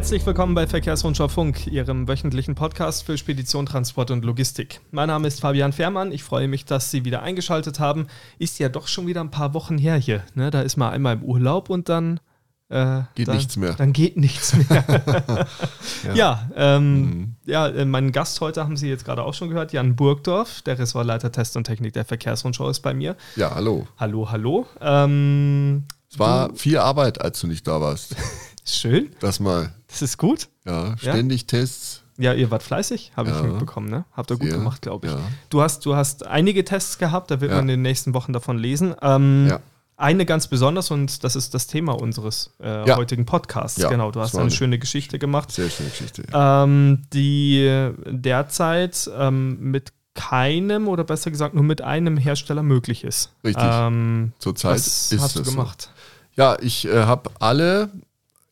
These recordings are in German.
Herzlich willkommen bei Verkehrsrundschau Funk, Ihrem wöchentlichen Podcast für Spedition, Transport und Logistik. Mein Name ist Fabian Fährmann. Ich freue mich, dass Sie wieder eingeschaltet haben. Ist ja doch schon wieder ein paar Wochen her hier. Ne? Da ist man einmal im Urlaub und dann äh, geht dann, nichts mehr. Dann geht nichts mehr. ja, ja, ähm, mhm. ja äh, mein Gast heute haben Sie jetzt gerade auch schon gehört, Jan Burgdorf, der Ressortleiter Test und Technik der Verkehrsrundschau ist bei mir. Ja, hallo. Hallo, hallo. Ähm, es war du, viel Arbeit, als du nicht da warst. Schön. Das mal. Das ist gut. Ja, ständig ja? Tests. Ja, ihr wart fleißig, habe ja. ich mitbekommen, ne? Habt ihr gut Sehr, gemacht, glaube ich. Ja. Du, hast, du hast einige Tests gehabt, da wird man in den nächsten Wochen davon lesen. Ähm, ja. Eine ganz besonders und das ist das Thema unseres äh, ja. heutigen Podcasts. Ja, genau, du hast eine, schöne Geschichte gemacht. Sehr schöne Geschichte. Ja. Ähm, die derzeit ähm, mit keinem oder besser gesagt nur mit einem Hersteller möglich ist. Richtig. Ähm, Zurzeit ist hast du gemacht? So. Ja, ich äh, habe alle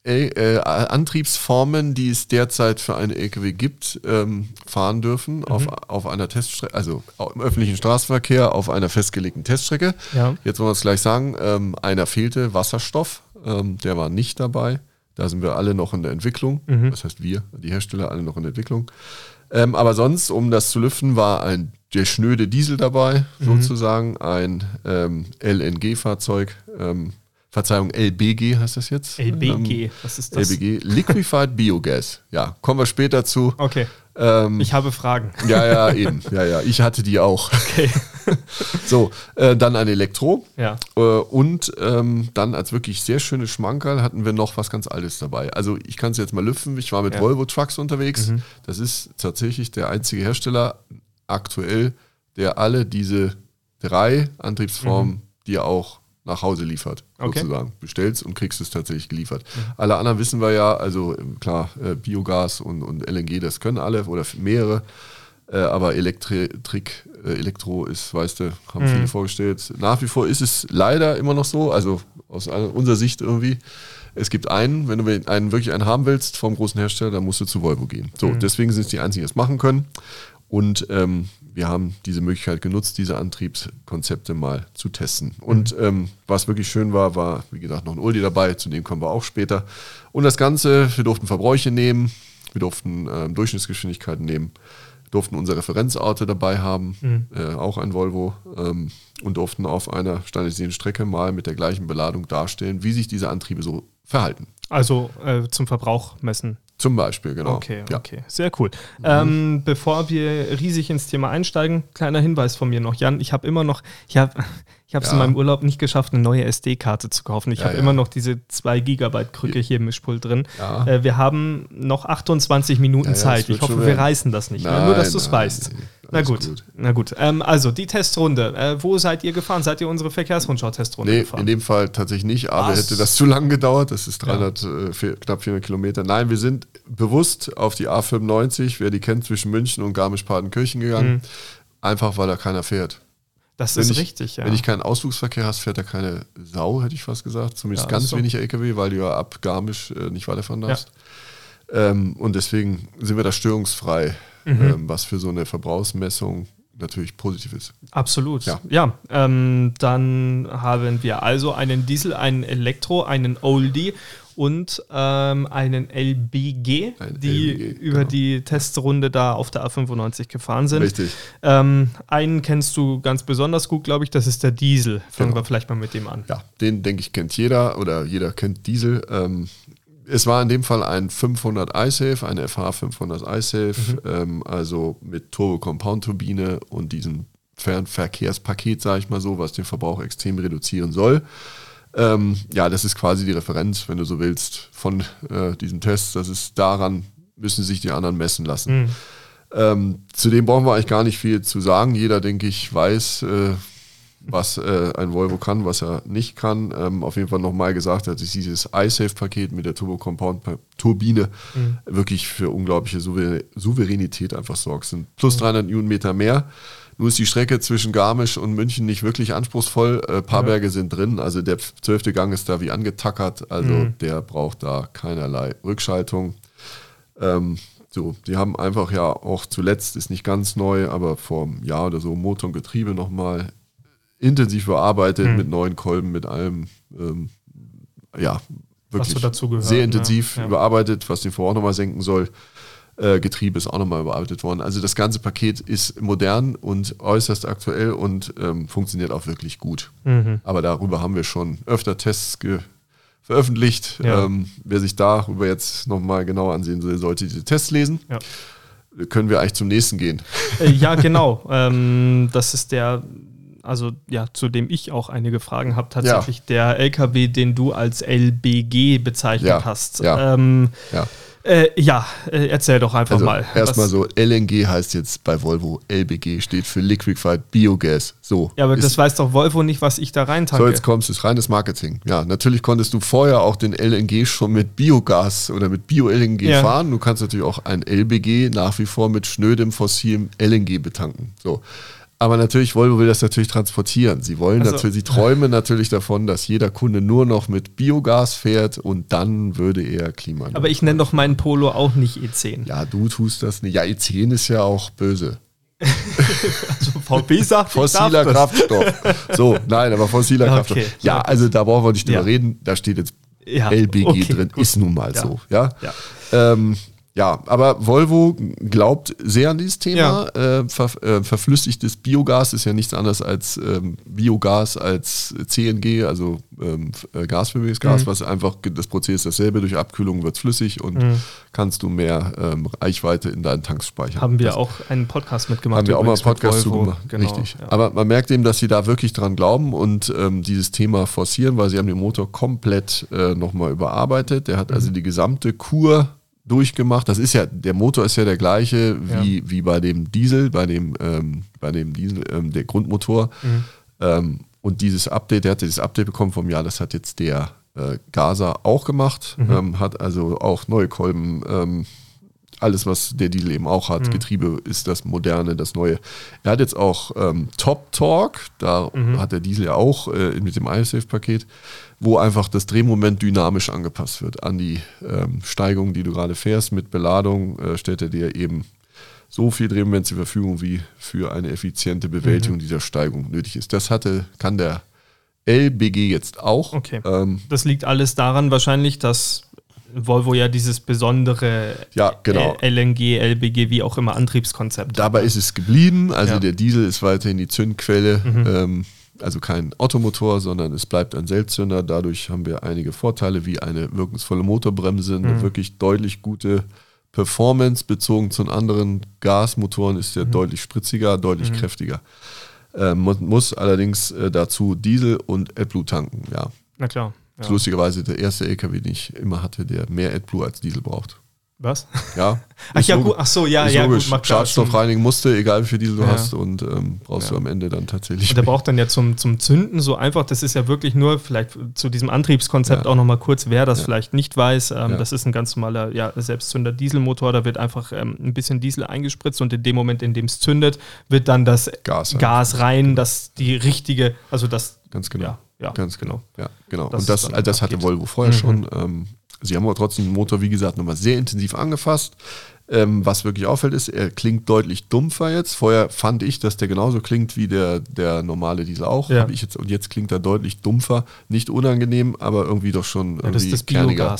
äh, Antriebsformen, die es derzeit für einen LKW gibt, ähm, fahren dürfen mhm. auf, auf einer Teststrecke, also im öffentlichen Straßenverkehr auf einer festgelegten Teststrecke. Ja. Jetzt wollen wir es gleich sagen, ähm, einer fehlte Wasserstoff, ähm, der war nicht dabei. Da sind wir alle noch in der Entwicklung. Mhm. Das heißt wir, die Hersteller, alle noch in der Entwicklung. Aber sonst, um das zu lüften, war ein der schnöde Diesel dabei, mhm. sozusagen, ein LNG-Fahrzeug, Verzeihung, LBG heißt das jetzt? LBG, ähm, was ist das? LBG, Liquefied Biogas. Ja, kommen wir später zu. Okay. Ähm, ich habe Fragen. Ja, ja, eben. Ja, ja, ich hatte die auch. Okay. so, äh, dann ein Elektro. Ja. Äh, und ähm, dann als wirklich sehr schönes Schmankerl hatten wir noch was ganz Altes dabei. Also ich kann es jetzt mal lüften. Ich war mit ja. Volvo Trucks unterwegs. Mhm. Das ist tatsächlich der einzige Hersteller aktuell, der alle diese drei Antriebsformen, mhm. die auch nach Hause liefert, okay. sozusagen. Bestellst und kriegst es tatsächlich geliefert. Mhm. Alle anderen wissen wir ja, also klar, äh, Biogas und, und LNG, das können alle oder mehrere. Äh, aber Elektrik, äh, Elektro ist, weißt du, haben mhm. viele vorgestellt. Nach wie vor ist es leider immer noch so, also aus unserer Sicht irgendwie. Es gibt einen, wenn du einen wirklich einen haben willst vom großen Hersteller, dann musst du zu Volvo gehen. So, mhm. deswegen sind es die einzigen, die es machen können. Und ähm, wir haben diese Möglichkeit genutzt, diese Antriebskonzepte mal zu testen. Und mhm. ähm, was wirklich schön war, war, wie gesagt, noch ein Uldi dabei, zu dem kommen wir auch später. Und das Ganze, wir durften Verbräuche nehmen, wir durften ähm, Durchschnittsgeschwindigkeiten nehmen, durften unser Referenzauto dabei haben, mhm. äh, auch ein Volvo, ähm, und durften auf einer standardisierten Strecke mal mit der gleichen Beladung darstellen, wie sich diese Antriebe so verhalten. Also äh, zum Verbrauch messen. Zum Beispiel, genau. Okay, ja. okay. Sehr cool. Mhm. Ähm, bevor wir riesig ins Thema einsteigen, kleiner Hinweis von mir noch. Jan, ich habe immer noch, ich habe ich es ja. in meinem Urlaub nicht geschafft, eine neue SD-Karte zu kaufen. Ich ja, habe ja. immer noch diese 2 Gigabyte Krücke hier im Mischpult drin. Äh, wir haben noch 28 Minuten Zeit. Ich hoffe, wir reißen das nicht. Nein, Nur, dass du es weißt. Na gut, gut, na gut. Ähm, also die Testrunde. Äh, wo seid ihr gefahren? Seid ihr unsere Verkehrsrundschau-Testrunde nee, gefahren? in dem Fall tatsächlich nicht. Aber Was? hätte das zu lang gedauert. Das ist 300, ja. äh, vier, knapp 400 Kilometer. Nein, wir sind bewusst auf die A95, wer die kennt, zwischen München und Garmisch-Partenkirchen gegangen. Mhm. Einfach, weil da keiner fährt. Das wenn ist ich, richtig, ja. Wenn ich keinen Ausflugsverkehr hast, fährt da keine Sau, hätte ich fast gesagt. Zumindest ja, ganz so. wenig LKW, weil du ja ab Garmisch äh, nicht weiterfahren darfst. Ja. Ähm, und deswegen sind wir da störungsfrei, mhm. ähm, was für so eine Verbrauchsmessung natürlich positiv ist. Absolut. Ja, ja ähm, dann haben wir also einen Diesel, einen Elektro, einen Oldie und ähm, einen LBG, Ein die LBG, über genau. die Testrunde da auf der A95 gefahren sind. Richtig. Ähm, einen kennst du ganz besonders gut, glaube ich, das ist der Diesel. Fangen genau. wir vielleicht mal mit dem an. Ja, den denke ich kennt jeder oder jeder kennt Diesel. Ähm, es war in dem Fall ein 500 iSafe, eine FH 500 iSafe, mhm. ähm, also mit Turbo-Compound-Turbine und diesem Fernverkehrspaket, sage ich mal so, was den Verbrauch extrem reduzieren soll. Ähm, ja, das ist quasi die Referenz, wenn du so willst, von äh, diesem Test. Das ist daran, müssen sich die anderen messen lassen. Mhm. Ähm, zudem brauchen wir eigentlich gar nicht viel zu sagen. Jeder, denke ich, weiß, äh, was äh, ein Volvo kann, was er nicht kann. Ähm, auf jeden Fall nochmal gesagt hat, dass dieses iSafe-Paket mit der Turbo-Compound-Turbine mhm. wirklich für unglaubliche Souveränität einfach sorgt. Sind plus 300 mhm. Newtonmeter mehr. Nur ist die Strecke zwischen Garmisch und München nicht wirklich anspruchsvoll. Ein äh, paar ja. Berge sind drin. Also der zwölfte Gang ist da wie angetackert. Also mhm. der braucht da keinerlei Rückschaltung. Ähm, so, die haben einfach ja auch zuletzt, ist nicht ganz neu, aber vor einem Jahr oder so Motor und Getriebe nochmal intensiv bearbeitet mhm. mit neuen Kolben, mit allem. Ähm, ja, wirklich so sehr intensiv ja. Ja. überarbeitet, was den Verbrauch nochmal senken soll. Äh, Getriebe ist auch nochmal überarbeitet worden. Also das ganze Paket ist modern und äußerst aktuell und ähm, funktioniert auch wirklich gut. Mhm. Aber darüber haben wir schon öfter Tests veröffentlicht. Ja. Ähm, wer sich darüber jetzt nochmal genauer ansehen will, sollte diese Tests lesen. Ja. Können wir eigentlich zum nächsten gehen? Äh, ja, genau. ähm, das ist der also ja, zu dem ich auch einige Fragen habe, tatsächlich ja. der LKW, den du als LBG bezeichnet ja. hast. Ja. Ähm, ja. Äh, ja, äh, erzähl doch einfach also mal. Erstmal so, LNG heißt jetzt bei Volvo, LBG steht für Liquefied Biogas. So. Ja, aber das weiß doch Volvo nicht, was ich da reintanke. So, jetzt kommst du, ist reines Marketing. Ja, natürlich konntest du vorher auch den LNG schon mit Biogas oder mit Bio-LNG ja. fahren. Du kannst natürlich auch ein LBG nach wie vor mit schnödem fossilem LNG betanken. So. Aber natürlich, Volvo will das natürlich transportieren. Sie wollen also, natürlich, sie träumen natürlich davon, dass jeder Kunde nur noch mit Biogas fährt und dann würde er Klima. Aber ich nenne doch meinen Polo auch nicht E10. Ja, du tust das nicht. Ja, E10 ist ja auch böse. also VP sagt fossiler Kraftstoff. So, nein, aber fossiler okay, Kraftstoff. Ja, also da brauchen wir nicht drüber ja. reden. Da steht jetzt ja, LBG okay, drin. Gut. Ist nun mal ja. so. Ja. Ähm, ja, aber Volvo glaubt sehr an dieses Thema. Ja. Äh, ver, äh, verflüssigtes Biogas ist ja nichts anderes als ähm, Biogas als CNG, also ähm, äh, gasförmiges Gas, mhm. was einfach das Prozess ist dasselbe. Durch Abkühlung wird es flüssig und mhm. kannst du mehr ähm, Reichweite in deinen Tanks speichern. Haben wir das auch einen Podcast mitgemacht. Haben wir auch mal einen Podcast zu gemacht. Genau, Richtig. Ja. Aber man merkt eben, dass sie da wirklich dran glauben und ähm, dieses Thema forcieren, weil sie haben den Motor komplett äh, nochmal überarbeitet. Der hat mhm. also die gesamte Kur durchgemacht. Das ist ja, der Motor ist ja der gleiche wie, ja. wie bei dem Diesel, bei dem, ähm, bei dem Diesel, ähm, der Grundmotor. Mhm. Ähm, und dieses Update, der hatte dieses Update bekommen vom Jahr, das hat jetzt der äh, Gaza auch gemacht, mhm. Ähm, hat also auch neue Kolben, ähm, alles, was der Diesel eben auch hat. Mhm. Getriebe ist das moderne, das neue. Er hat jetzt auch ähm, Top Talk, da mhm. hat der Diesel ja auch äh, mit dem iSafe-Paket wo einfach das Drehmoment dynamisch angepasst wird an die ähm, Steigung, die du gerade fährst. Mit Beladung äh, stellt er dir eben so viel Drehmoment zur Verfügung, wie für eine effiziente Bewältigung mhm. dieser Steigung nötig ist. Das hatte, kann der LBG jetzt auch. Okay. Ähm, das liegt alles daran wahrscheinlich, dass Volvo ja dieses besondere ja, genau. LNG, LBG, wie auch immer Antriebskonzept. Dabei ist es geblieben. Also ja. der Diesel ist weiterhin die Zündquelle. Mhm. Ähm, also kein Ottomotor, sondern es bleibt ein Selbstzünder. Dadurch haben wir einige Vorteile, wie eine wirkungsvolle Motorbremse, eine mhm. wirklich deutlich gute Performance bezogen zu anderen Gasmotoren ist der mhm. deutlich spritziger, deutlich mhm. kräftiger. Äh, man muss allerdings äh, dazu Diesel und AdBlue tanken, ja. Na klar. Ja. Lustigerweise der erste LKW, den ich immer hatte, der mehr AdBlue als Diesel braucht. Was? Ja. Ach ja, gut. Ach so, ja, ja, logisch. gut. Schadstoff reinigen musste, egal wie viel Diesel du ja. hast und ähm, brauchst ja. du am Ende dann tatsächlich. Und der braucht dann ja zum, zum Zünden so einfach, das ist ja wirklich nur, vielleicht zu diesem Antriebskonzept ja. auch nochmal kurz, wer das vielleicht nicht weiß, ähm, das ist ein ganz normaler ja, Selbstzünder Dieselmotor, da wird einfach ähm, ein bisschen Diesel eingespritzt und in dem Moment, in dem es zündet, wird dann das Gas, Gas rein, das die richtige, also das Ganz genau. Ja, Ganz genau. Ja, genau. Das und das, das hatte Volvo vorher mhm. schon. Sie haben aber trotzdem den Motor, wie gesagt, nochmal sehr intensiv angefasst. Ähm, was wirklich auffällt, ist, er klingt deutlich dumpfer jetzt. Vorher fand ich, dass der genauso klingt wie der, der normale Diesel auch. Ja. Jetzt, und jetzt klingt er deutlich dumpfer. Nicht unangenehm, aber irgendwie doch schon ja, das ist das kerniger.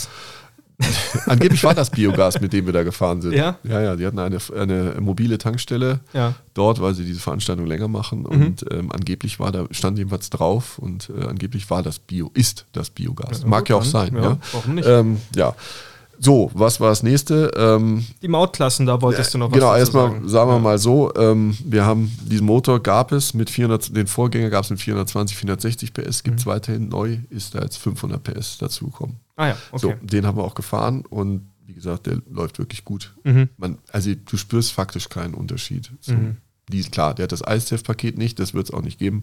Angeblich war das Biogas, mit dem wir da gefahren sind. Ja? Ja, ja, die hatten eine, eine mobile Tankstelle ja. dort, weil sie diese Veranstaltung länger machen. Mhm. Und ähm, angeblich war da, stand jedenfalls drauf und äh, angeblich war das Bio, ist das Biogas. Ja, Mag ja auch sein. Ja. Warum nicht? Ähm, ja. So, was war das nächste? Ähm, die Mautklassen, da wolltest du noch was Genau, erstmal sagen. sagen wir mal so, ähm, wir haben diesen Motor gab es mit 400, den Vorgänger gab es mit 420, 460 PS, gibt es mhm. weiterhin neu, ist da jetzt 500 PS dazugekommen. Ah ja, okay. So, den haben wir auch gefahren und wie gesagt, der läuft wirklich gut. Mhm. Man, also du spürst faktisch keinen Unterschied. Mhm. Diesel, klar, der hat das ISTF-Paket nicht, das wird es auch nicht geben,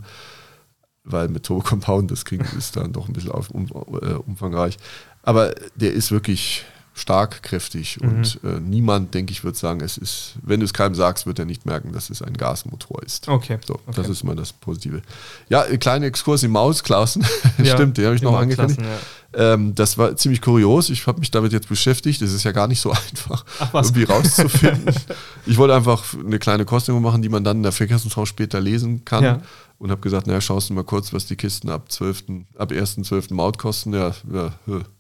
weil mit Turbo Compound, das klingt, ist dann doch ein bisschen auf, um, äh, umfangreich. Aber der ist wirklich stark, kräftig mhm. und äh, niemand, denke ich, wird sagen, es ist, wenn du es keinem sagst, wird er nicht merken, dass es ein Gasmotor ist. Okay. So, okay. das ist mal das Positive. Ja, ein kleiner Exkurs in Mausklassen. Ja, Stimmt, den habe ich noch angekündigt. Ja. Ähm, das war ziemlich kurios. Ich habe mich damit jetzt beschäftigt. Es ist ja gar nicht so einfach, Ach, irgendwie rauszufinden. ich wollte einfach eine kleine Kostung machen, die man dann in der Verkehrsumschau später lesen kann. Ja. Und habe gesagt, naja, schaust du mal kurz, was die Kisten ab 12., ab 1.12. Maut kosten. Ja, ja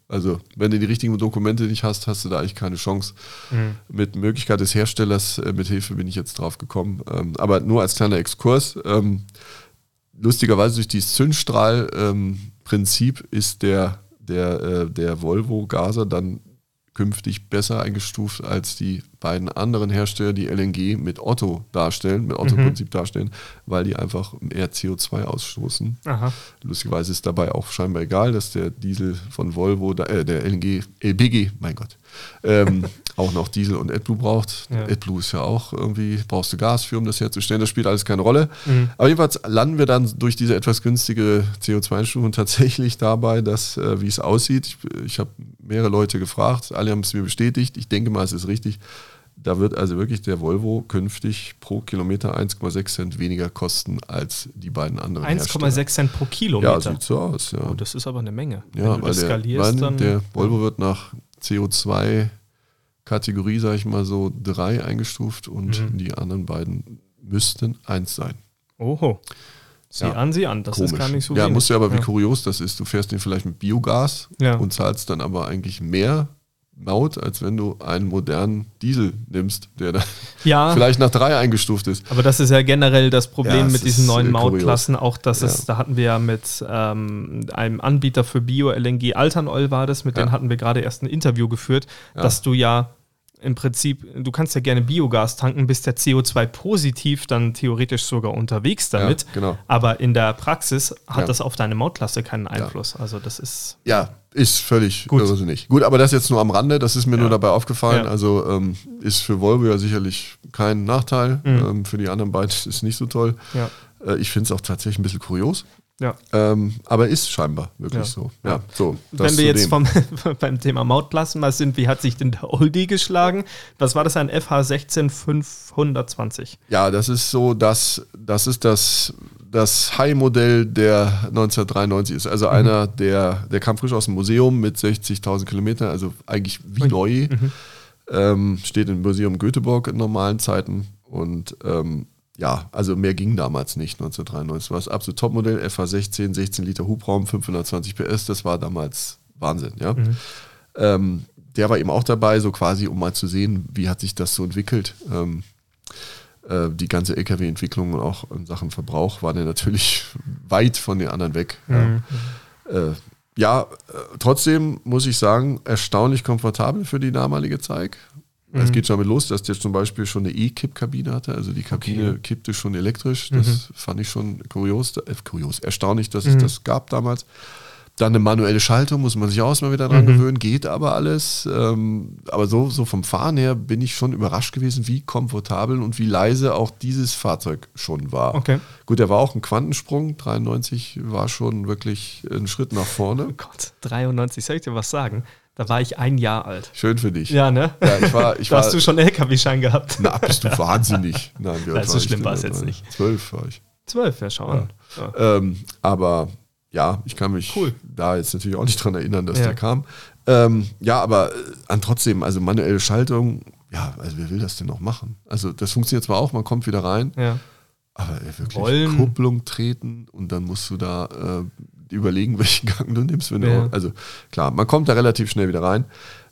Also, wenn du die richtigen Dokumente nicht hast, hast du da eigentlich keine Chance. Mhm. Mit Möglichkeit des Herstellers, äh, mit Hilfe bin ich jetzt drauf gekommen. Ähm, aber nur als kleiner Exkurs. Ähm, lustigerweise durch dieses Zündstrahlprinzip ähm, ist der, der, äh, der Volvo Gaser dann künftig besser eingestuft als die beiden anderen Hersteller, die LNG mit Otto darstellen, mit Otto-Prinzip mhm. darstellen, weil die einfach eher CO2 ausstoßen. Aha. Lustigerweise ist dabei auch scheinbar egal, dass der Diesel von Volvo, äh, der LNG, LBG, mein Gott, ähm, auch noch Diesel und AdBlue braucht. Ja. AdBlue ist ja auch irgendwie, brauchst du Gas für, um das herzustellen. Das spielt alles keine Rolle. Mhm. Aber jedenfalls landen wir dann durch diese etwas günstige CO2-Einstufung tatsächlich dabei, dass, äh, wie es aussieht, ich, ich habe mehrere Leute gefragt, alle haben es mir bestätigt. Ich denke mal, es ist richtig. Da wird also wirklich der Volvo künftig pro Kilometer 1,6 Cent weniger kosten als die beiden anderen 1,6 Cent pro Kilometer? Ja, sieht so aus. Ja. Oh, das ist aber eine Menge. Ja, Wenn du das skalierst, der, dann, der Volvo wird nach CO2 Kategorie, sage ich mal so, drei eingestuft und mhm. die anderen beiden müssten eins sein. Oho. Sieh ja. an, sieh an, das Komisch. ist gar nicht so Ja, wenig. musst du aber, wie ja. kurios das ist, du fährst den vielleicht mit Biogas ja. und zahlst dann aber eigentlich mehr Maut, als wenn du einen modernen Diesel nimmst, der dann ja, vielleicht nach drei eingestuft ist. Aber das ist ja generell das Problem ja, mit diesen neuen Mautklassen, auch dass ja. es, da hatten wir ja mit ähm, einem Anbieter für Bio-LNG, Alternol war das, mit denen hatten wir gerade erst ein Interview geführt, dass du ja im Prinzip, du kannst ja gerne Biogas tanken, bist der CO2 positiv, dann theoretisch sogar unterwegs damit. Ja, genau. Aber in der Praxis hat ja. das auf deine Mautklasse keinen Einfluss. Ja. Also das ist. Ja, ist völlig Gut. irrsinnig. Gut, aber das jetzt nur am Rande, das ist mir nur dabei aufgefallen. Also ähm, ist für Volvo ja sicherlich kein Nachteil. Mhm. Ähm, für die anderen beiden ist es nicht so toll. Äh, ich finde es auch tatsächlich ein bisschen kurios. Ja. Ähm, aber ist scheinbar wirklich ja. so. Ja, so. Wenn wir jetzt vom, beim Thema Mautklassen mal sind, wie hat sich denn der Oldie geschlagen? Was war das, ein FH16 520? Ja, das ist so, dass das ist das, das High-Modell der 1993 ist. Also mhm. einer, der, der kam frisch aus dem Museum mit 60.000 Kilometern, also eigentlich wie mhm. neu. Mhm. Ähm, steht im Museum Göteborg in normalen Zeiten und ähm, ja, also mehr ging damals nicht, 1993. War das absolute Topmodell, FH16, 16 Liter Hubraum, 520 PS, das war damals Wahnsinn, ja. Mhm. Ähm, der war eben auch dabei, so quasi, um mal zu sehen, wie hat sich das so entwickelt. Ähm, äh, die ganze LKW-Entwicklung und auch in Sachen Verbrauch war der natürlich weit von den anderen weg. Mhm. Ja, äh, ja äh, trotzdem muss ich sagen, erstaunlich komfortabel für die damalige Zeit. Mhm. Es geht schon damit los, dass der zum Beispiel schon eine E-Kipp-Kabine hatte. Also die Kabine okay. kippte schon elektrisch. Das mhm. fand ich schon kurios, äh, kurios, erstaunlich, dass mhm. es das gab damals. Dann eine manuelle Schaltung, muss man sich auch mal wieder dran mhm. gewöhnen, geht aber alles. Ähm, aber so, so vom Fahren her bin ich schon überrascht gewesen, wie komfortabel und wie leise auch dieses Fahrzeug schon war. Okay. Gut, er war auch ein Quantensprung, 93 war schon wirklich ein Schritt nach vorne. Oh Gott, 93, soll ich dir was sagen? Da war ich ein Jahr alt. Schön für dich. Ja, ne? Ja, ich war, ich da war, hast du schon einen LKW-Schein gehabt. Na, bist du wahnsinnig. Nein, wie alt so schlimm war es jetzt nicht. Zwölf war ich. Zwölf, ja, schauen. Ja. Ja. Ähm, aber ja, ich kann mich cool. da jetzt natürlich auch nicht dran erinnern, dass der kam. Ähm, ja, aber äh, an trotzdem, also manuelle Schaltung, ja, also wer will das denn noch machen? Also das funktioniert zwar auch, man kommt wieder rein, ja. aber wirklich Rollen. Kupplung treten und dann musst du da äh, überlegen, welchen Gang du nimmst. Wenn ja. du, also klar, man kommt da relativ schnell wieder rein.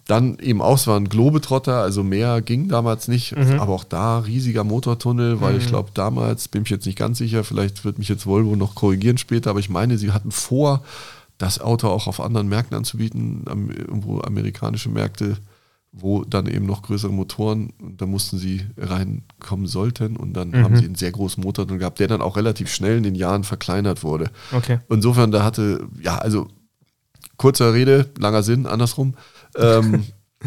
Dann eben auch, es war ein Globetrotter, also mehr ging damals nicht, mhm. aber auch da riesiger Motortunnel, weil mhm. ich glaube, damals, bin ich jetzt nicht ganz sicher, vielleicht wird mich jetzt Volvo noch korrigieren später, aber ich meine, sie hatten vor, das Auto auch auf anderen Märkten anzubieten, irgendwo amerikanische Märkte wo dann eben noch größere Motoren, und da mussten sie reinkommen sollten und dann mhm. haben sie einen sehr großen Motor drin gehabt, der dann auch relativ schnell in den Jahren verkleinert wurde. Okay. Insofern, da hatte, ja, also kurzer Rede, langer Sinn, andersrum. Ähm,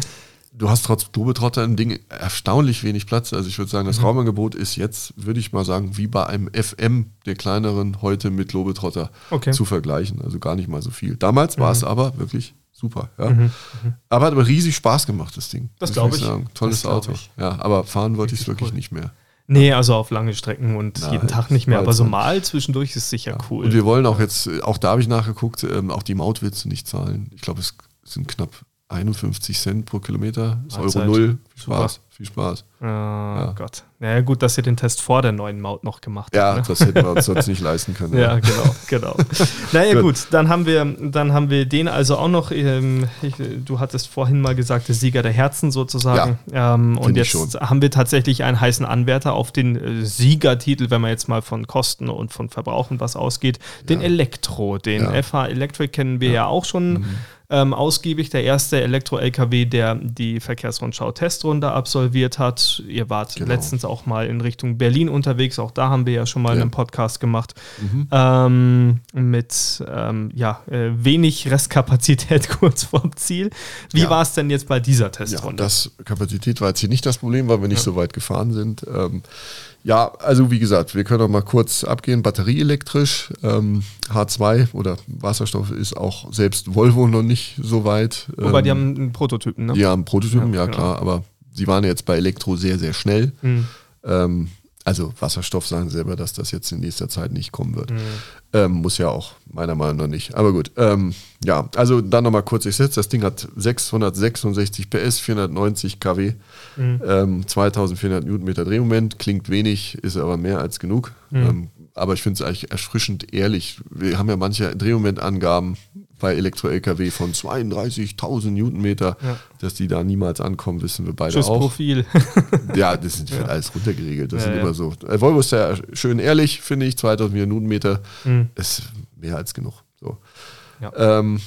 du hast trotz Globetrotter im Ding erstaunlich wenig Platz. Also ich würde sagen, das mhm. Raumangebot ist jetzt, würde ich mal sagen, wie bei einem FM der kleineren heute mit Globetrotter okay. zu vergleichen. Also gar nicht mal so viel. Damals mhm. war es aber wirklich super. Ja. Mhm, mhm, aber hat aber riesig Spaß gemacht, das Ding. Das glaube ich. Sagen. Tolles Auto. Ich. Ja, aber fahren wollte ich es wirklich cool. nicht mehr. Nee, also auf lange Strecken und Nein, jeden Tag nicht mehr. Aber so mal zwischendurch ist sicher ja. cool. Und wir wollen auch jetzt, auch da habe ich nachgeguckt, ähm, auch die Maut willst du nicht zahlen. Ich glaube, es sind knapp 51 Cent pro Kilometer. Ist Euro null. Viel Spaß. Viel Spaß. Oh ja. Gott. Naja, gut, dass ihr den Test vor der neuen Maut noch gemacht habt. Ja, ne? das hätten wir uns sonst nicht leisten können. Ja, ja. genau, genau. naja, gut. gut, dann haben wir, dann haben wir den also auch noch. Ähm, ich, du hattest vorhin mal gesagt, der Sieger der Herzen sozusagen. Ja, ähm, und jetzt haben wir tatsächlich einen heißen Anwärter auf den äh, Siegertitel, wenn man jetzt mal von Kosten und von Verbrauchen was ausgeht. Den. Elektro, den FH Electric kennen wir ja, auch schon. Mhm ähm, ausgiebig. Der erste Elektro-LKW, der die Verkehrsrundschau-Testrunde absolviert hat. Ihr wart genau. letztens auch mal in Richtung Berlin unterwegs. Auch da haben wir ja schon mal ja. einen Podcast gemacht. Mhm. Ähm, mit ähm, ja, äh, wenig Restkapazität kurz vorm Ziel. Wie ja. war es denn jetzt bei dieser Testrunde? Ja, das Kapazität war jetzt hier nicht das Problem, weil wir nicht so weit gefahren sind. Ähm, ja, also wie gesagt, wir können auch mal kurz abgehen. Batterieelektrisch, ähm, H2 oder Wasserstoff ist auch selbst Volvo noch nicht so weit. Wobei ähm, die haben einen Prototypen, ne? Die haben Prototypen, ja, ja genau. klar, aber sie waren jetzt bei Elektro sehr, sehr schnell. Mhm. Ähm, also Wasserstoff sagen selber, dass das jetzt in nächster Zeit nicht kommen wird. Mhm. Ähm, muss ja auch, meiner Meinung nach nicht. Aber gut, ähm, ja, also dann nochmal kurz, ich setze, das Ding hat 666 PS, 490 kW, mhm. ähm, 2400 Newtonmeter Drehmoment, klingt wenig, ist aber mehr als genug. Mhm. Ähm, aber ich finde es eigentlich erfrischend ehrlich. Wir haben ja manche Drehmomentangaben bei Elektro-LKW von 32.000 Newtonmeter, ja. dass die da niemals ankommen, wissen wir beide Tschüss auch. Profil. ja, das ist ja. alles runtergeregelt. Das ja, sind immer so. Äh, Volvo ist ja schön ehrlich, finde ich. 2000 Newtonmeter mhm. ist mehr als genug. So. Ähm,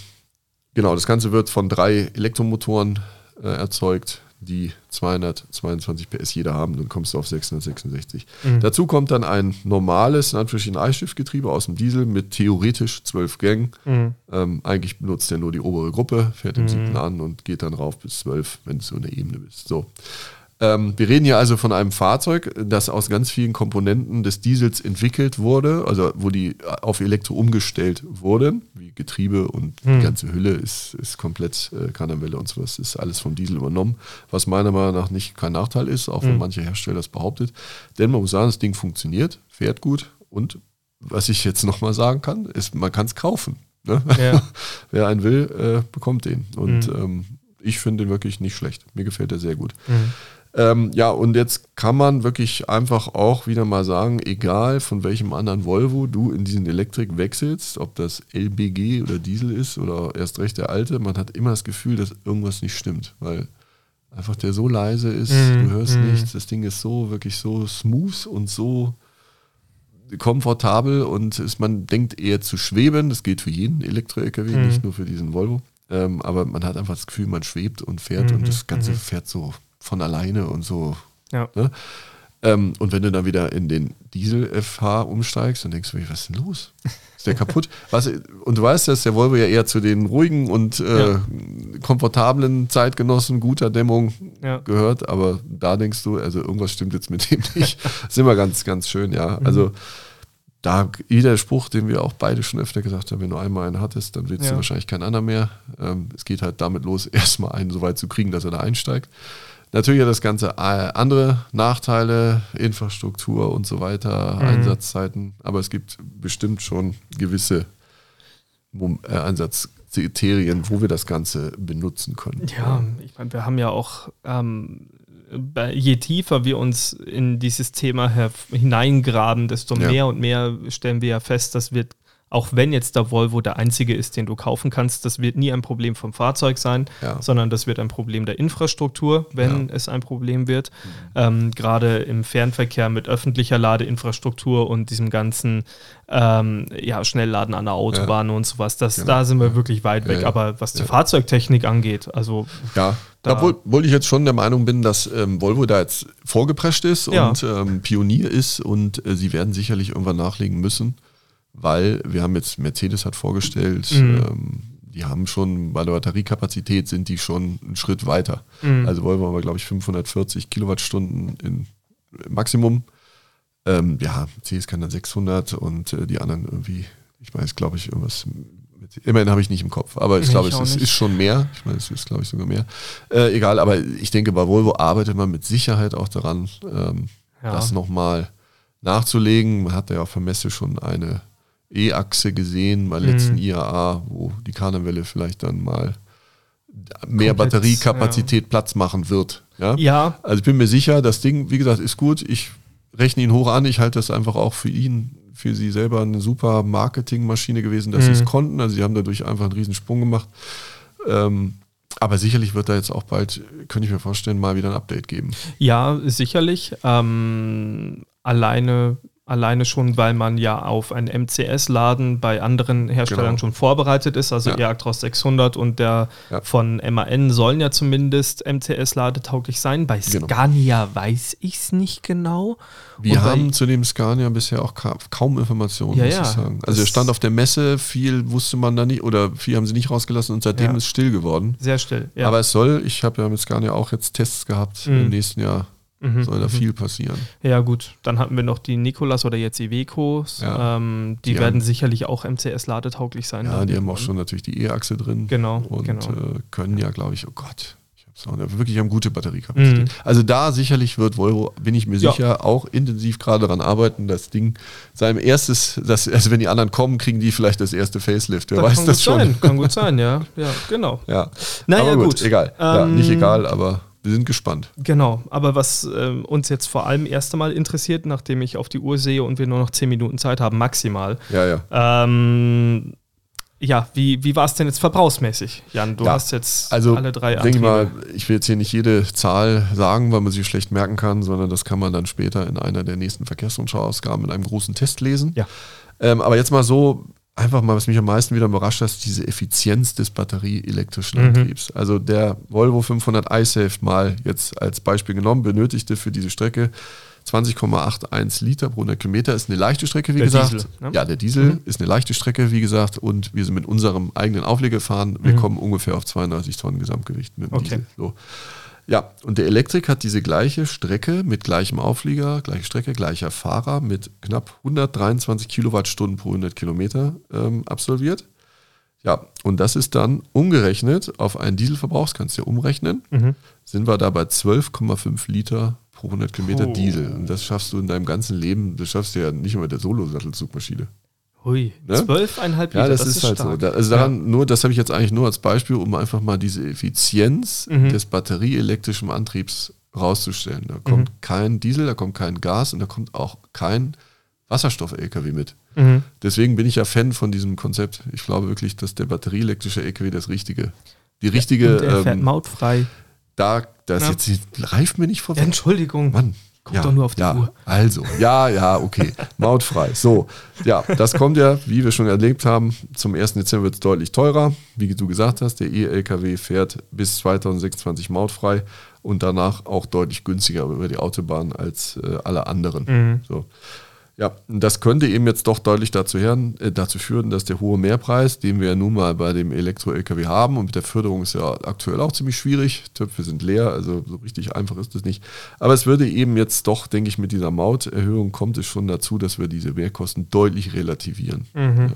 genau, das Ganze wird von drei Elektromotoren äh, erzeugt die 222 PS jeder haben, dann kommst du auf 666. Mhm. Dazu kommt dann ein normales, in Anführungsstrichen Eisstiftgetriebe aus dem Diesel mit theoretisch 12 Gängen. Mhm. Ähm, eigentlich benutzt er nur die obere Gruppe, fährt im mhm. siebten an und geht dann rauf bis 12, wenn du in der Ebene bist. So. Ähm, wir reden hier also von einem Fahrzeug, das aus ganz vielen Komponenten des Diesels entwickelt wurde, also wo die auf Elektro umgestellt wurden, wie Getriebe und hm. die ganze Hülle ist, ist komplett äh, Kanawelle und sowas, ist alles vom Diesel übernommen, was meiner Meinung nach nicht kein Nachteil ist, auch wenn hm. manche Hersteller das behauptet. Denn man muss sagen, das Ding funktioniert, fährt gut und was ich jetzt nochmal sagen kann, ist, man kann es kaufen. Ne? Ja. Wer einen will, äh, bekommt den. Und hm. ähm, ich finde den wirklich nicht schlecht. Mir gefällt er sehr gut. Mhm. Ähm, ja, und jetzt kann man wirklich einfach auch wieder mal sagen, egal von welchem anderen Volvo du in diesen Elektrik wechselst, ob das LBG oder Diesel ist oder erst recht der alte, man hat immer das Gefühl, dass irgendwas nicht stimmt, weil einfach der so leise ist, mm, du hörst mm. nichts, das Ding ist so wirklich so smooth und so komfortabel und ist, man denkt eher zu schweben, das gilt für jeden Elektro-LKW, mm. nicht nur für diesen Volvo, ähm, aber man hat einfach das Gefühl, man schwebt und fährt und mhm, das Ganze mhm. fährt so von alleine und so. Ja. Ne? Ähm, und wenn du dann wieder in den Diesel-FH umsteigst, dann denkst du, was ist denn los? Ist der kaputt? Was, und du weißt, dass der Volvo ja eher zu den ruhigen und äh, ja. komfortablen Zeitgenossen guter Dämmung ja. gehört, aber da denkst du, also irgendwas stimmt jetzt mit dem nicht. das ist immer ganz, ganz schön, ja. Mhm. Also da jeder Spruch, den wir auch beide schon öfter gesagt haben, wenn du einmal einen hattest, dann willst ja. du wahrscheinlich keinen anderen mehr. Ähm, es geht halt damit los, erstmal einen so weit zu kriegen, dass er da einsteigt. Natürlich hat das Ganze äh, andere Nachteile, Infrastruktur und so weiter, mhm. Einsatzzeiten, aber es gibt bestimmt schon gewisse äh, Einsatzkriterien, wo wir das Ganze benutzen können. Ja, ich meine, wir haben ja auch, ähm, je tiefer wir uns in dieses Thema hineingraben, desto ja. mehr und mehr stellen wir ja fest, dass wir auch wenn jetzt der Volvo der einzige ist, den du kaufen kannst, das wird nie ein Problem vom Fahrzeug sein, ja. sondern das wird ein Problem der Infrastruktur, wenn ja. es ein Problem wird. Mhm. Ähm, Gerade im Fernverkehr mit öffentlicher Ladeinfrastruktur und diesem ganzen ähm, ja, Schnellladen an der Autobahn ja. und sowas, das, genau. da sind wir wirklich weit weg. Aber was die Fahrzeugtechnik angeht, also. Ja, da obwohl, obwohl ich jetzt schon der Meinung bin, dass ähm, Volvo da jetzt vorgeprescht ist und ähm, Pionier ist und äh, sie werden sicherlich irgendwann nachlegen müssen weil wir haben jetzt, Mercedes hat vorgestellt, mhm. ähm, die haben schon, bei der Batteriekapazität sind die schon einen Schritt weiter. Mhm. Also wollen wir mal, glaube ich, 540 Kilowattstunden in Maximum. Ähm, ja, Mercedes kann dann 600 und äh, die anderen irgendwie, ich weiß, glaube ich, irgendwas mit, immerhin habe ich nicht im Kopf, aber ich nee, glaube, es ist, ist, schon mehr. Ich meine, es ist, glaube ich, sogar mehr. Äh, egal, aber ich denke, bei Volvo arbeitet man mit Sicherheit auch daran, ähm, ja. das nochmal nachzulegen. Man hat ja auf der Messe schon eine E-Achse gesehen beim letzten mhm. IAA, wo die Karnevelle vielleicht dann mal mehr Komplett, Batteriekapazität Platz machen wird. Ja? Ja, Also ich bin mir sicher, das Ding, wie gesagt, ist gut. Ich rechne ihn hoch an. Ich halte das einfach auch für ihn, für sie selber eine super Marketingmaschine gewesen, dass sie es konnten. Also sie haben dadurch einfach einen riesen Sprung gemacht. Ähm, aber sicherlich wird da jetzt auch bald, könnte ich mir vorstellen, mal wieder ein Update geben. Ja, sicherlich. Ähm, alleine, alleine schon, weil man ja auf einen MCS-Laden bei anderen Herstellern Genau. schon vorbereitet ist. Also Ja. der Actros 600 und der Ja. von MAN sollen ja zumindest MCS-ladetauglich sein. Bei Genau. Scania weiß ich es nicht genau. Wir Und haben zu dem Scania bisher auch ka kaum Informationen, Ja, muss ich sagen. Also er stand auf der Messe, viel wusste man da nicht oder viel haben sie nicht rausgelassen und seitdem ist still geworden. Sehr still. Ja. Aber es soll, ich habe ja mit Scania auch jetzt Tests gehabt, Mhm. im nächsten Jahr Mhm, soll da mhm. viel passieren. Ja, gut. Dann hatten wir noch die Nikolas oder jetzt Ivecos. Ja. Ähm, die, Die werden haben- sicherlich auch MCS-ladetauglich sein. Ja, die haben auch schon natürlich die E-Achse drin. Genau, Und genau. Äh, können ja, glaube ich, oh Gott, auch, wirklich haben gute Batteriekapazität. Mhm. Also da sicherlich wird Volvo, bin ich mir Ja. sicher, auch intensiv gerade daran arbeiten, das Ding seinem erstes, das, also wenn die anderen kommen, kriegen die vielleicht das erste Facelift. Wer Das weiß kann das gut schon. Sein. Kann gut sein, ja. Ja, genau. Ja. Naja, aber gut. egal. ja, Ähm, nicht egal, aber wir sind gespannt. Genau, aber was ähm, uns jetzt vor allem erst einmal interessiert, nachdem ich auf die Uhr sehe und wir nur noch 10 Minuten Zeit haben, maximal. Ja, ja. Ähm, ja, wie, wie war es denn jetzt verbrauchsmäßig? Jan, du Ja, hast jetzt Also, alle drei denke ich mal, ich will jetzt hier nicht jede Zahl sagen, weil man sie schlecht merken kann, sondern das kann man dann später in einer der nächsten Verkehrsrundschau-Ausgaben in einem großen Test lesen. Ja. Ähm, aber jetzt mal so, einfach mal, was mich am meisten wieder überrascht hat, ist diese Effizienz des batterieelektrischen Mhm. Antriebs. Also der Volvo 500 iSafe mal jetzt als Beispiel genommen, benötigte für diese Strecke 20,81 Liter pro 100 Kilometer. Ist eine leichte Strecke, wie Der gesagt. Diesel, ne? Ja, der Diesel Mhm. ist eine leichte Strecke, wie gesagt. Und wir sind mit unserem eigenen Aufleger gefahren. Wir Mhm. kommen ungefähr auf 32 Tonnen Gesamtgewicht mit dem Okay. Diesel. So. Ja, und der Elektrik hat diese gleiche Strecke mit gleichem Auflieger, gleiche Strecke, gleicher Fahrer mit knapp 123 Kilowattstunden pro 100 Kilometer ähm, absolviert. Ja, und das ist dann umgerechnet auf einen Dieselverbrauch, das kannst du ja umrechnen, Mhm. sind wir da bei 12,5 Liter pro 100 Kilometer Oh. Diesel. Und das schaffst du in deinem ganzen Leben, das schaffst du ja nicht mehr mit der Solo-Sattelzugmaschine. Hui, Ne? zwölfeinhalb Liter, Ja, das, ist, halt so. stark. Da, also daran, nur, das habe ich jetzt eigentlich nur als Beispiel, um einfach mal diese Effizienz Mhm. des batterieelektrischen Antriebs rauszustellen. Da kommt Mhm. kein Diesel, da kommt kein Gas und da kommt auch kein Wasserstoff-LKW mit. Mhm. Deswegen bin ich ja Fan von diesem Konzept. Ich glaube wirklich, dass der batterieelektrische LKW das richtige, die richtige, Und er fährt ähm, mautfrei. da, das Ja. jetzt reift mir nicht vorbei. Entschuldigung. Mann. Guck doch nur auf die ja, Uhr. Also, ja, ja, okay. Mautfrei. So, ja, das kommt ja, wie wir schon erlebt haben, zum 1. Dezember wird es deutlich teurer. Wie du gesagt hast, der E-LKW fährt bis 2026 mautfrei und danach auch deutlich günstiger über die Autobahn als äh, alle anderen. Mhm. So. Ja, das könnte eben jetzt doch deutlich dazu, hören, äh, dazu führen, dass der hohe Mehrpreis, den wir ja nun mal bei dem Elektro-LKW haben, und mit der Förderung ist ja aktuell auch ziemlich schwierig, Töpfe sind leer, also so richtig einfach ist es nicht. Aber es würde eben jetzt doch, denke ich, mit dieser Mauterhöhung kommt es schon dazu, dass wir diese Mehrkosten deutlich relativieren. Mhm.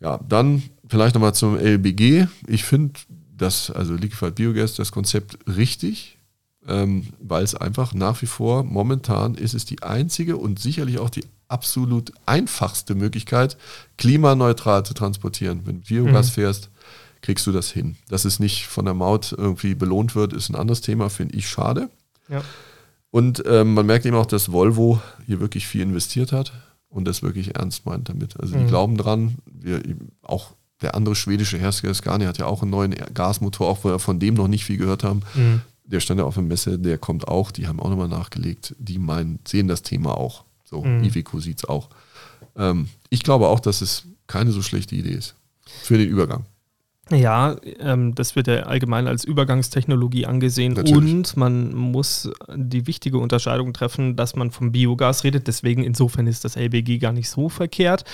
Ja, dann vielleicht nochmal zum LBG. Ich finde das, also Liquefied Biogas, das Konzept richtig, ähm, weil es einfach nach wie vor, momentan ist es die einzige und sicherlich auch die absolut einfachste Möglichkeit, klimaneutral zu transportieren. Wenn du Biogas Mhm. fährst, kriegst du das hin. Dass es nicht von der Maut irgendwie belohnt wird, ist ein anderes Thema, finde ich schade. Ja. Und ähm, man merkt eben auch, dass Volvo hier wirklich viel investiert hat und das wirklich ernst meint damit. Also die Mhm. glauben dran, wir, auch der andere schwedische Hersteller Scania hat ja auch einen neuen Gasmotor, auch wenn wir von dem noch nicht viel gehört haben. Mhm. Der stand ja auf der Messe, der kommt auch, die haben auch nochmal nachgelegt, die meinen, sehen das Thema auch. So, Mhm. Iveco sieht es auch. Ähm, ich glaube auch, dass es keine so schlechte Idee ist für den Übergang. Ja, ähm, das wird ja allgemein als Übergangstechnologie angesehen Natürlich. und man muss die wichtige Unterscheidung treffen, dass man vom Biogas redet. Deswegen insofern ist das LBG gar nicht so verkehrt,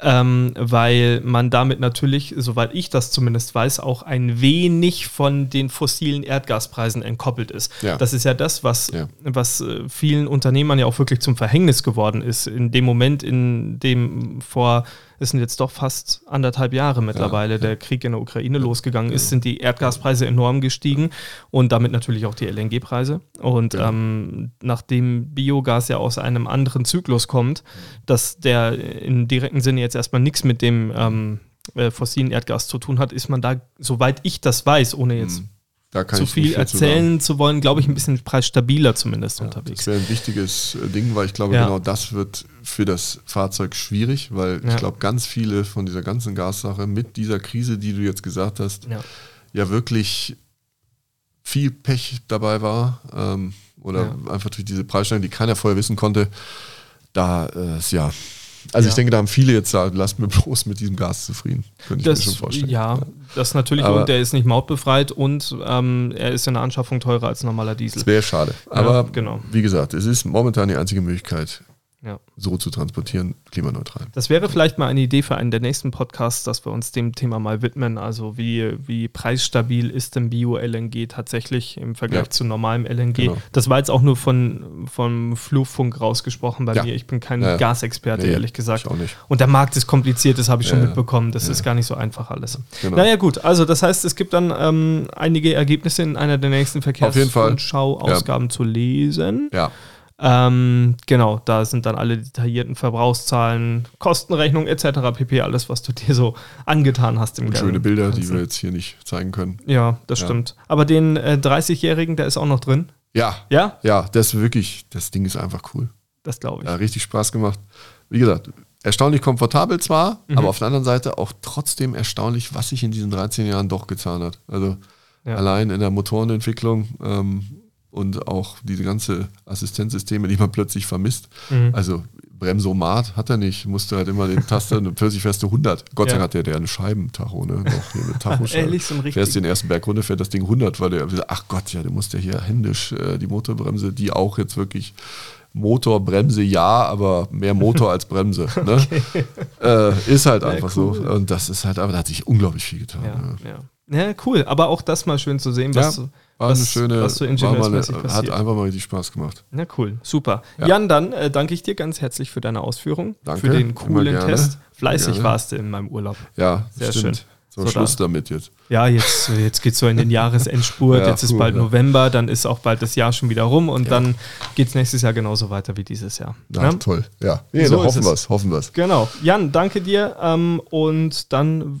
Ja. ähm, weil man damit natürlich, soweit ich das zumindest weiß, auch ein wenig von den fossilen Erdgaspreisen entkoppelt ist. Ja. Das ist ja das, was, Ja. was äh, vielen Unternehmern ja auch wirklich zum Verhängnis geworden ist. In dem Moment, in dem vor es sind jetzt doch fast anderthalb Jahre mittlerweile, ja. der Krieg in der Ukraine losgegangen ist, sind die Erdgaspreise enorm gestiegen und damit natürlich auch die LNG-Preise. Und ähm, nachdem Biogas ja aus einem anderen Zyklus kommt, dass der in direkten Sinne jetzt erstmal nichts mit dem ähm, äh, fossilen Erdgas zu tun hat, ist man da, soweit ich das weiß, ohne jetzt hm zu viel erzählen zu, zu, wollen, glaube ich, ein bisschen preisstabiler zumindest ja, unterwegs. Das wäre ein wichtiges äh, Ding, weil ich glaube, ja. genau das wird für das Fahrzeug schwierig, weil ja. ich glaube, ganz viele von dieser ganzen Gassache mit dieser Krise, die du jetzt gesagt hast, ja, wirklich viel Pech dabei war ähm, oder einfach durch diese Preissteigerung, die keiner vorher wissen konnte. Da äh, ja also ja. ich denke, da haben viele jetzt gesagt, lasst mir bloß mit diesem Gas zufrieden. Könnte das, ich mir schon vorstellen. Ja, das natürlich. Aber und der ist nicht mautbefreit und ähm, er ist in der Anschaffung teurer als normaler Diesel. Das wäre schade. Aber ja, genau. wie gesagt, es ist momentan die einzige Möglichkeit, ja. so zu transportieren, klimaneutral. Das wäre vielleicht mal eine Idee für einen der nächsten Podcasts, dass wir uns dem Thema mal widmen. Also wie, wie preisstabil ist denn Bio-LNG tatsächlich im Vergleich ja. zu normalem LNG? Genau. Das war jetzt auch nur von, vom Flugfunk rausgesprochen bei ja. mir. Ich bin kein Gasexperte, nee, ehrlich gesagt. Auch nicht. Und der Markt ist kompliziert, das habe ich schon mitbekommen. Das ist gar nicht so einfach alles. Genau. Naja gut, also das heißt, es gibt dann ähm, einige Ergebnisse in einer der nächsten Verkehrsschau-Ausgaben zu lesen. Ja. Ähm, genau, da sind dann alle detaillierten Verbrauchszahlen, Kostenrechnung etc. pp. Alles, was du dir so angetan hast im Und schöne Bilder, die wir jetzt hier nicht zeigen können. Ja, das ja. stimmt. Aber den äh, 30-Jährigen, der ist auch noch drin. Ja. Ja? Ja, das ist wirklich, das Ding ist einfach cool. Das glaube ich. Ja, richtig Spaß gemacht. Wie gesagt, erstaunlich komfortabel zwar, mhm. aber auf der anderen Seite auch trotzdem erstaunlich, was sich in diesen 13 Jahren doch getan hat. Also ja. allein in der Motorenentwicklung ähm, und auch diese ganze Assistenzsysteme, die man plötzlich vermisst. Mhm. Also Bremsomat hat er nicht, musste halt immer den Taster und plötzlich fährst du 100. Gott sei Dank hat der, der einen Scheibentacho, ne? Noch hier mit Tachoscheibe. Ehrlich, so Fährst den ersten Berg runter, fährt das Ding 100, weil der, ach Gott, ja, du musst ja hier händisch äh, die Motorbremse, die auch jetzt wirklich Motorbremse ja, aber mehr Motor als Bremse. Ne? Okay. Äh, ist halt einfach ja, cool. so. Und das ist halt, aber da hat sich unglaublich viel getan. Ja, ja. ja cool. Aber auch das mal schön zu sehen, was. War was, eine schöne, was so ingenieursmäßig eine, hat einfach mal richtig Spaß gemacht. Na cool, super. Ja. Jan, dann äh, danke ich dir ganz herzlich für deine Ausführung, danke, für den coolen Test. Fleißig warst du in meinem Urlaub. Ja, sehr stimmt. schön. So, so Schluss da. damit jetzt. Ja, jetzt, jetzt geht es so in den Jahresendspurt. ja, jetzt ist cool, bald ja. November, dann ist auch bald das Jahr schon wieder rum und ja. dann geht es nächstes Jahr genauso weiter wie dieses Jahr. Ja, toll. Ja, nee, so hoffen wir es. Hoffen wir's. Genau. Jan, danke dir. Ähm, und dann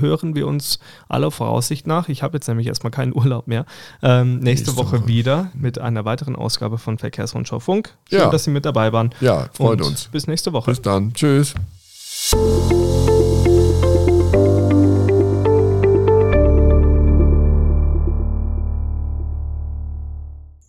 hören wir uns aller Voraussicht nach. Ich habe jetzt nämlich erstmal keinen Urlaub mehr. Ähm, nächste, nächste Woche, Woche, wieder mit einer weiteren Ausgabe von Verkehrsrundschau Funk. Schön, ja. dass Sie mit dabei waren. Ja, freut Und uns. Bis nächste Woche. Bis dann. Tschüss.